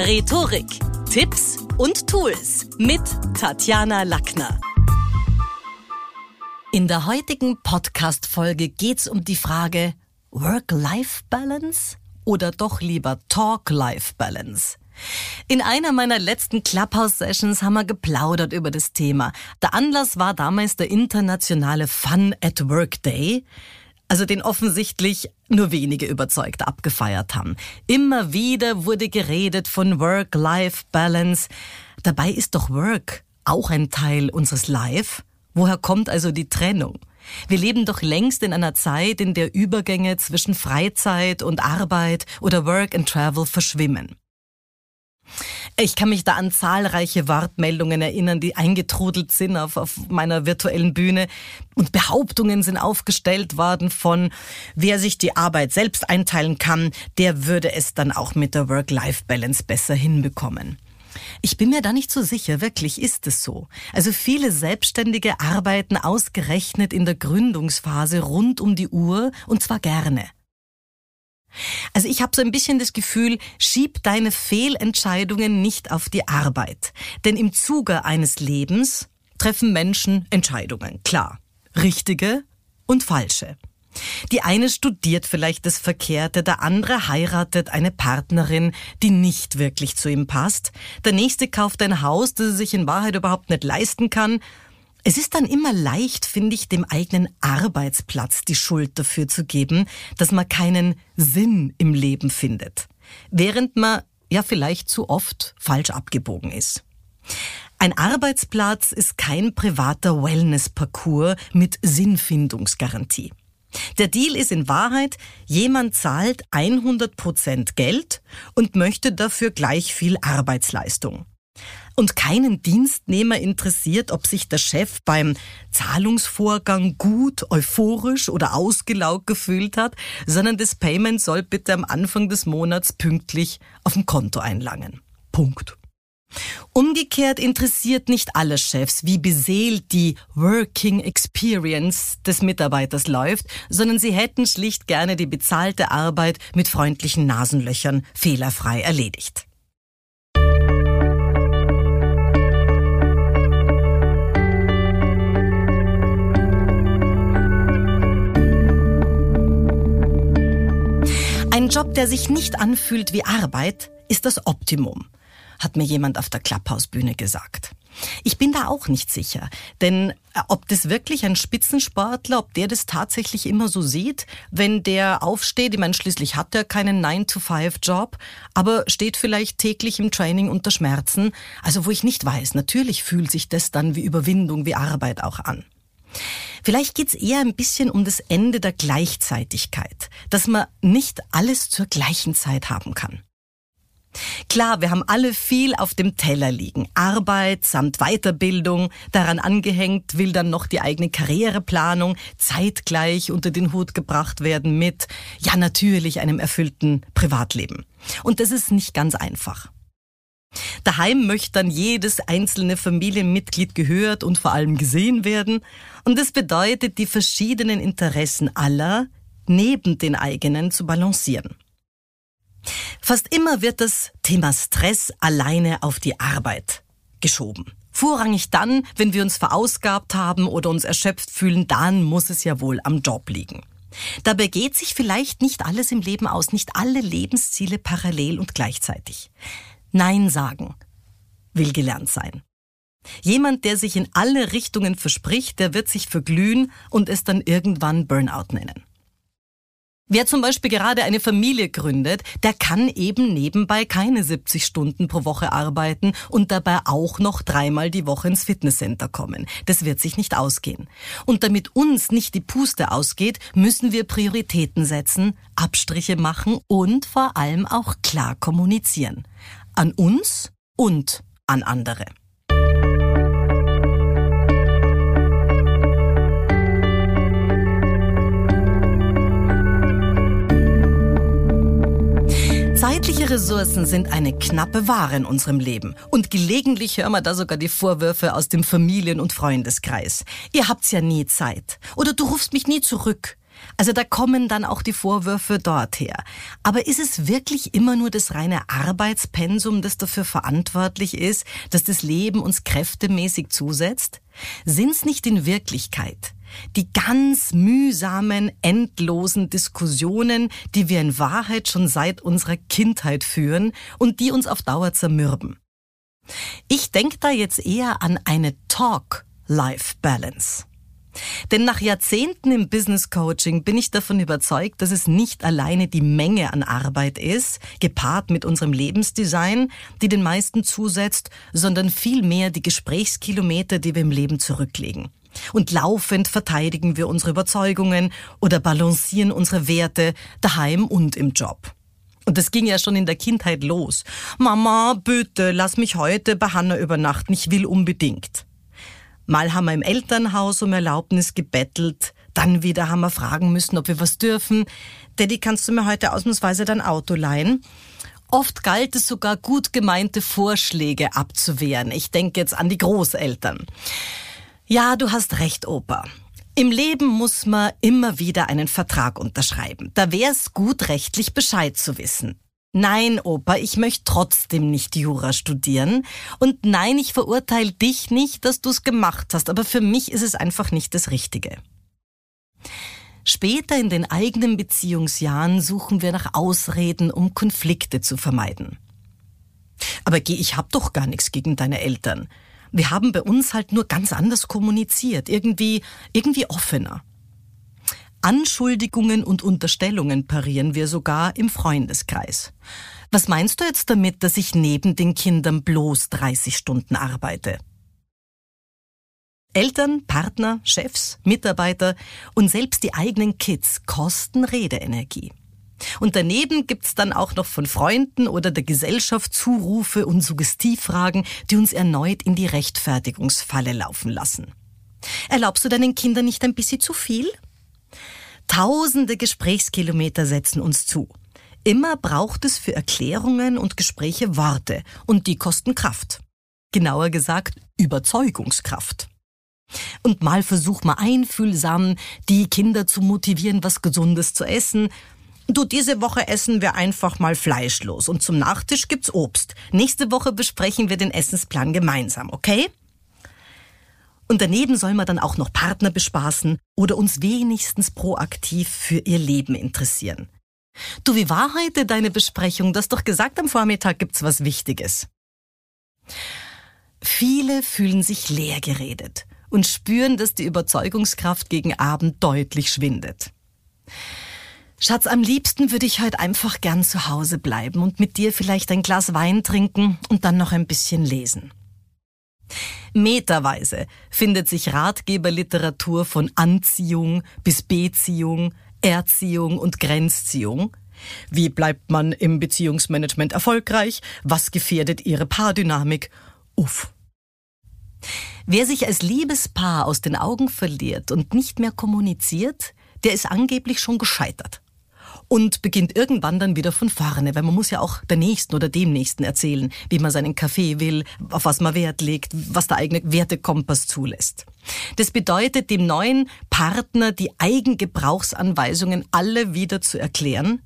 Rhetorik, Tipps und Tools mit Tatjana Lackner. In der heutigen Podcast-Folge geht's um die Frage Work-Life-Balance oder doch lieber Talk-Life-Balance. In einer meiner letzten Clubhouse-Sessions haben wir geplaudert über das Thema. Der Anlass war damals der internationale Fun at Work Day also den offensichtlich nur wenige überzeugt abgefeiert haben. Immer wieder wurde geredet von Work-Life-Balance. Dabei ist doch Work auch ein Teil unseres Life. Woher kommt also die Trennung? Wir leben doch längst in einer Zeit, in der Übergänge zwischen Freizeit und Arbeit oder Work and Travel verschwimmen. Ich kann mich da an zahlreiche Wortmeldungen erinnern, die eingetrudelt sind auf, auf meiner virtuellen Bühne. Und Behauptungen sind aufgestellt worden von, wer sich die Arbeit selbst einteilen kann, der würde es dann auch mit der Work-Life-Balance besser hinbekommen. Ich bin mir da nicht so sicher, wirklich ist es so. Also viele Selbstständige arbeiten ausgerechnet in der Gründungsphase rund um die Uhr und zwar gerne. Also ich habe so ein bisschen das Gefühl, schieb deine Fehlentscheidungen nicht auf die Arbeit. Denn im Zuge eines Lebens treffen Menschen Entscheidungen, klar. Richtige und falsche. Die eine studiert vielleicht das Verkehrte, der andere heiratet eine Partnerin, die nicht wirklich zu ihm passt, der nächste kauft ein Haus, das er sich in Wahrheit überhaupt nicht leisten kann es ist dann immer leicht, finde ich, dem eigenen Arbeitsplatz die Schuld dafür zu geben, dass man keinen Sinn im Leben findet, während man ja vielleicht zu oft falsch abgebogen ist. Ein Arbeitsplatz ist kein privater Wellness-Parcours mit Sinnfindungsgarantie. Der Deal ist in Wahrheit, jemand zahlt 100 Prozent Geld und möchte dafür gleich viel Arbeitsleistung und keinen Dienstnehmer interessiert, ob sich der Chef beim Zahlungsvorgang gut, euphorisch oder ausgelaugt gefühlt hat, sondern das Payment soll bitte am Anfang des Monats pünktlich auf dem Konto einlangen. Punkt. Umgekehrt interessiert nicht alle Chefs, wie beseelt die Working Experience des Mitarbeiters läuft, sondern sie hätten schlicht gerne die bezahlte Arbeit mit freundlichen Nasenlöchern fehlerfrei erledigt. Ein Job, der sich nicht anfühlt wie Arbeit, ist das Optimum, hat mir jemand auf der Klapphausbühne gesagt. Ich bin da auch nicht sicher, denn äh, ob das wirklich ein Spitzensportler, ob der das tatsächlich immer so sieht, wenn der aufsteht, ich meine, schließlich hat er keinen 9-to-5-Job, aber steht vielleicht täglich im Training unter Schmerzen, also wo ich nicht weiß, natürlich fühlt sich das dann wie Überwindung, wie Arbeit auch an. Vielleicht geht's eher ein bisschen um das Ende der Gleichzeitigkeit, dass man nicht alles zur gleichen Zeit haben kann. Klar, wir haben alle viel auf dem Teller liegen. Arbeit samt Weiterbildung, daran angehängt will dann noch die eigene Karriereplanung zeitgleich unter den Hut gebracht werden mit, ja natürlich, einem erfüllten Privatleben. Und das ist nicht ganz einfach. Daheim möchte dann jedes einzelne Familienmitglied gehört und vor allem gesehen werden. Und das bedeutet, die verschiedenen Interessen aller neben den eigenen zu balancieren. Fast immer wird das Thema Stress alleine auf die Arbeit geschoben. Vorrangig dann, wenn wir uns verausgabt haben oder uns erschöpft fühlen, dann muss es ja wohl am Job liegen. Dabei geht sich vielleicht nicht alles im Leben aus, nicht alle Lebensziele parallel und gleichzeitig. Nein sagen will gelernt sein. Jemand, der sich in alle Richtungen verspricht, der wird sich verglühen und es dann irgendwann Burnout nennen. Wer zum Beispiel gerade eine Familie gründet, der kann eben nebenbei keine 70 Stunden pro Woche arbeiten und dabei auch noch dreimal die Woche ins Fitnesscenter kommen. Das wird sich nicht ausgehen. Und damit uns nicht die Puste ausgeht, müssen wir Prioritäten setzen, Abstriche machen und vor allem auch klar kommunizieren an uns und an andere. Zeitliche Ressourcen sind eine knappe Ware in unserem Leben. Und gelegentlich hören wir da sogar die Vorwürfe aus dem Familien- und Freundeskreis. Ihr habt's ja nie Zeit. Oder du rufst mich nie zurück. Also da kommen dann auch die Vorwürfe dorther. Aber ist es wirklich immer nur das reine Arbeitspensum, das dafür verantwortlich ist, dass das Leben uns kräftemäßig zusetzt? Sind es nicht in Wirklichkeit die ganz mühsamen, endlosen Diskussionen, die wir in Wahrheit schon seit unserer Kindheit führen und die uns auf Dauer zermürben? Ich denke da jetzt eher an eine Talk-Life-Balance. Denn nach Jahrzehnten im Business Coaching bin ich davon überzeugt, dass es nicht alleine die Menge an Arbeit ist, gepaart mit unserem Lebensdesign, die den meisten zusetzt, sondern vielmehr die Gesprächskilometer, die wir im Leben zurücklegen. Und laufend verteidigen wir unsere Überzeugungen oder balancieren unsere Werte daheim und im Job. Und das ging ja schon in der Kindheit los. Mama, bitte, lass mich heute bei Hanna übernachten, ich will unbedingt. Mal haben wir im Elternhaus um Erlaubnis gebettelt, dann wieder haben wir fragen müssen, ob wir was dürfen. Daddy, kannst du mir heute ausnahmsweise dein Auto leihen? Oft galt es sogar gut gemeinte Vorschläge abzuwehren. Ich denke jetzt an die Großeltern. Ja, du hast recht, Opa. Im Leben muss man immer wieder einen Vertrag unterschreiben. Da wäre es gut, rechtlich Bescheid zu wissen. Nein, Opa, ich möchte trotzdem nicht Jura studieren. Und nein, ich verurteile dich nicht, dass du es gemacht hast, aber für mich ist es einfach nicht das Richtige. Später in den eigenen Beziehungsjahren suchen wir nach Ausreden, um Konflikte zu vermeiden. Aber geh, ich hab doch gar nichts gegen deine Eltern. Wir haben bei uns halt nur ganz anders kommuniziert, irgendwie, irgendwie offener. Anschuldigungen und Unterstellungen parieren wir sogar im Freundeskreis. Was meinst du jetzt damit, dass ich neben den Kindern bloß 30 Stunden arbeite? Eltern, Partner, Chefs, Mitarbeiter und selbst die eigenen Kids kosten Redeenergie. Und daneben gibt's dann auch noch von Freunden oder der Gesellschaft Zurufe und Suggestivfragen, die uns erneut in die Rechtfertigungsfalle laufen lassen. Erlaubst du deinen Kindern nicht ein bisschen zu viel? Tausende Gesprächskilometer setzen uns zu. Immer braucht es für Erklärungen und Gespräche Worte und die kosten Kraft. Genauer gesagt Überzeugungskraft. Und mal versuch mal einfühlsam, die Kinder zu motivieren, was Gesundes zu essen. Du, diese Woche essen wir einfach mal fleischlos und zum Nachtisch gibt's Obst. Nächste Woche besprechen wir den Essensplan gemeinsam, okay? Und daneben soll man dann auch noch Partner bespaßen oder uns wenigstens proaktiv für ihr Leben interessieren. Du, wie war heute deine Besprechung? Du hast doch gesagt, am Vormittag gibt's was Wichtiges. Viele fühlen sich leer geredet und spüren, dass die Überzeugungskraft gegen Abend deutlich schwindet. Schatz, am liebsten würde ich heute einfach gern zu Hause bleiben und mit dir vielleicht ein Glas Wein trinken und dann noch ein bisschen lesen. Meterweise findet sich Ratgeberliteratur von Anziehung bis Beziehung, Erziehung und Grenzziehung. Wie bleibt man im Beziehungsmanagement erfolgreich? Was gefährdet ihre Paardynamik? Uff. Wer sich als Liebespaar aus den Augen verliert und nicht mehr kommuniziert, der ist angeblich schon gescheitert und beginnt irgendwann dann wieder von vorne, weil man muss ja auch der Nächsten oder dem Nächsten erzählen, wie man seinen Kaffee will, auf was man Wert legt, was der eigene Wertekompass zulässt. Das bedeutet, dem neuen Partner die Eigengebrauchsanweisungen alle wieder zu erklären.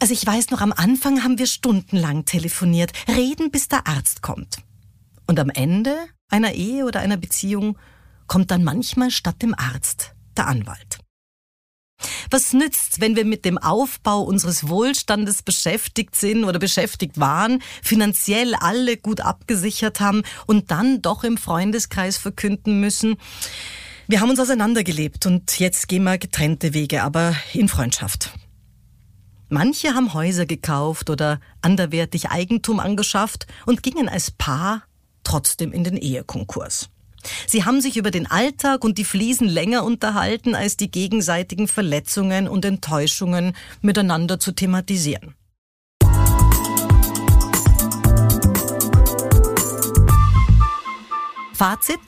Also ich weiß noch, am Anfang haben wir stundenlang telefoniert, reden, bis der Arzt kommt. Und am Ende einer Ehe oder einer Beziehung kommt dann manchmal statt dem Arzt der Anwalt. Was nützt, wenn wir mit dem Aufbau unseres Wohlstandes beschäftigt sind oder beschäftigt waren, finanziell alle gut abgesichert haben und dann doch im Freundeskreis verkünden müssen, wir haben uns auseinandergelebt und jetzt gehen wir getrennte Wege, aber in Freundschaft. Manche haben Häuser gekauft oder anderwertig Eigentum angeschafft und gingen als Paar trotzdem in den Ehekonkurs. Sie haben sich über den Alltag und die Fliesen länger unterhalten, als die gegenseitigen Verletzungen und Enttäuschungen miteinander zu thematisieren. Fazit.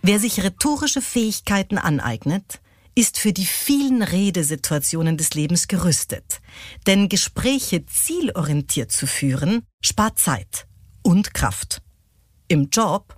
Wer sich rhetorische Fähigkeiten aneignet, ist für die vielen Redesituationen des Lebens gerüstet. Denn Gespräche zielorientiert zu führen, spart Zeit und Kraft. Im Job